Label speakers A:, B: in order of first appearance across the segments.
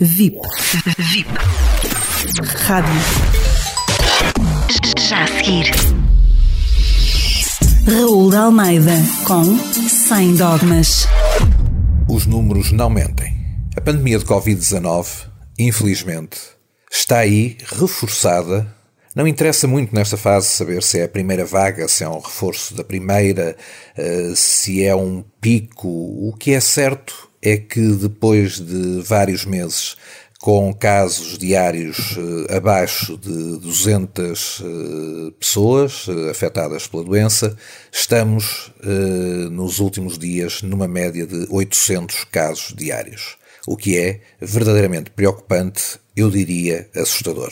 A: VIP. VIP. Rádio.
B: Já a seguir.
A: Raul de Almeida com Sem Dogmas.
C: Os números não mentem. A pandemia de Covid-19, infelizmente, está aí reforçada. Não interessa muito nesta fase saber se é a primeira vaga, se é um reforço da primeira, eh, se é um pico. O que é certo é que depois de vários meses com casos diários eh, abaixo de 200 eh, pessoas eh, afetadas pela doença, estamos nos últimos dias numa média de 800 casos diários, o que é verdadeiramente preocupante, eu diria assustador.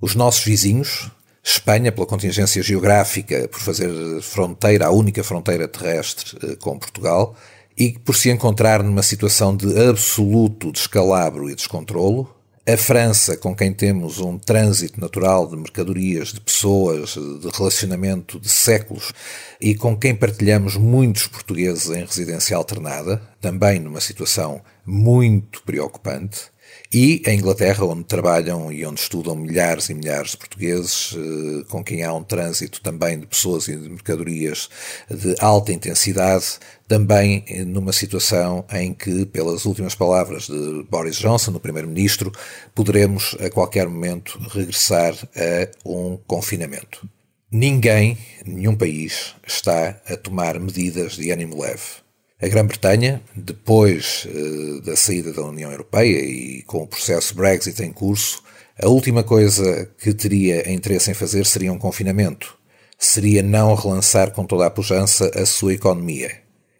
C: Os nossos vizinhos, Espanha, pela contingência geográfica, por fazer fronteira, a única fronteira terrestre com Portugal, e por se encontrar numa situação de absoluto descalabro e descontrolo, a França, com quem temos um trânsito natural de mercadorias, de pessoas, de relacionamento de séculos e com quem partilhamos muitos portugueses em residência alternada, também numa situação muito preocupante, e a Inglaterra, onde trabalham e onde estudam milhares e milhares de portugueses, eh, com quem há um trânsito também de pessoas e de mercadorias de alta intensidade, também eh, numa situação em que, pelas últimas palavras de Boris Johnson, o Primeiro-Ministro, poderemos a qualquer momento regressar a um confinamento. Ninguém, nenhum país, está a tomar medidas de ânimo leve. A Grã-Bretanha, depois uh, da saída da União Europeia e com o processo Brexit em curso, a última coisa que teria interesse em fazer seria um confinamento. Seria não relançar com toda a pujança a sua economia.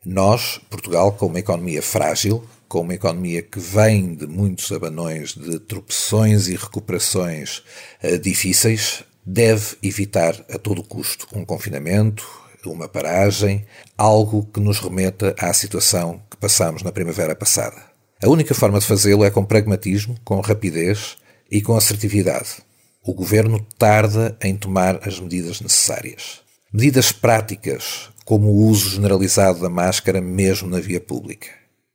C: Nós, Portugal, com uma economia frágil, com uma economia que vem de muitos abanões, de tropeções e recuperações uh, difíceis, deve evitar a todo custo um confinamento, uma paragem, algo que nos remeta à situação que passamos na primavera passada. A única forma de fazê-lo é com pragmatismo, com rapidez e com assertividade. O governo tarda em tomar as medidas necessárias. Medidas práticas, como o uso generalizado da máscara mesmo na via pública.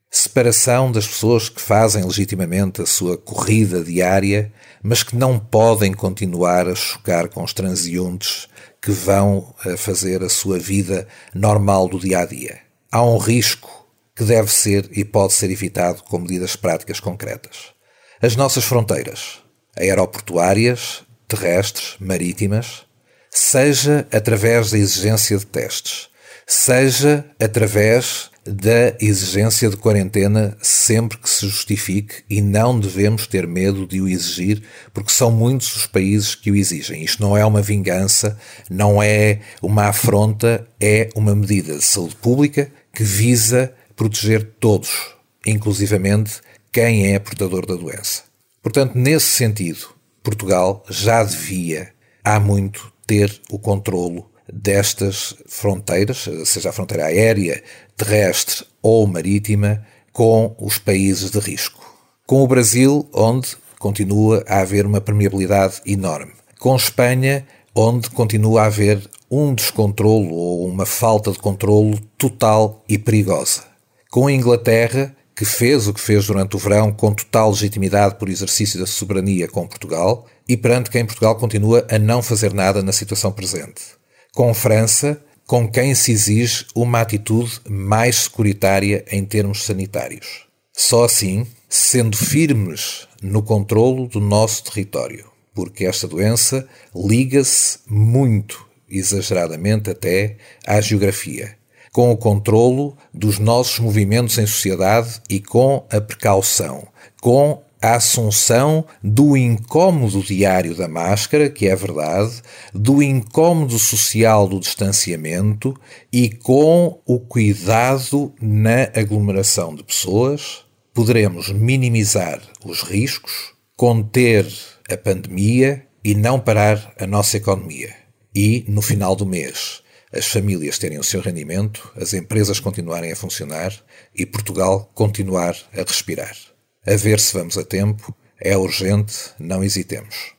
C: Separação das pessoas que fazem legitimamente a sua corrida diária, mas que não podem continuar a chocar com os transeuntes que vão eh, fazer a sua vida normal do dia a dia. Há um risco que deve ser e pode ser evitado com medidas práticas concretas. As nossas fronteiras, aeroportuárias, terrestres, marítimas, seja através da exigência de testes, seja através da exigência de quarentena sempre que se justifique e não devemos ter medo de o exigir, porque são muitos os países que o exigem. Isto não é uma vingança, não é uma afronta, é uma medida de saúde pública que visa proteger todos, inclusivamente quem é portador da doença. Portanto, nesse sentido, Portugal já devia, há muito, ter o controlo destas fronteiras, seja a fronteira aérea, terrestre ou marítima, com os países de risco. Com o Brasil, onde continua a haver uma permeabilidade enorme. Com Espanha, onde continua a haver um descontrolo ou uma falta de controlo total e perigosa. Com a Inglaterra, que fez o que fez durante o verão com total legitimidade por exercício da soberania com Portugal, e perante quem Portugal continua a não fazer nada na situação presente com França, com quem se exige uma atitude mais securitária em termos sanitários. Só assim, sendo firmes no controlo do nosso território, porque esta doença liga-se muito, exageradamente até, à geografia, com o controlo dos nossos movimentos em sociedade e com a precaução, com a assunção do incômodo diário da máscara, que é verdade, do incômodo social do distanciamento e com o cuidado na aglomeração de pessoas, poderemos minimizar os riscos, conter a pandemia e não parar a nossa economia. E, no final do mês, as famílias terem o seu rendimento, as empresas continuarem a funcionar e Portugal continuar a respirar. A ver se vamos a tempo. É urgente, não hesitemos.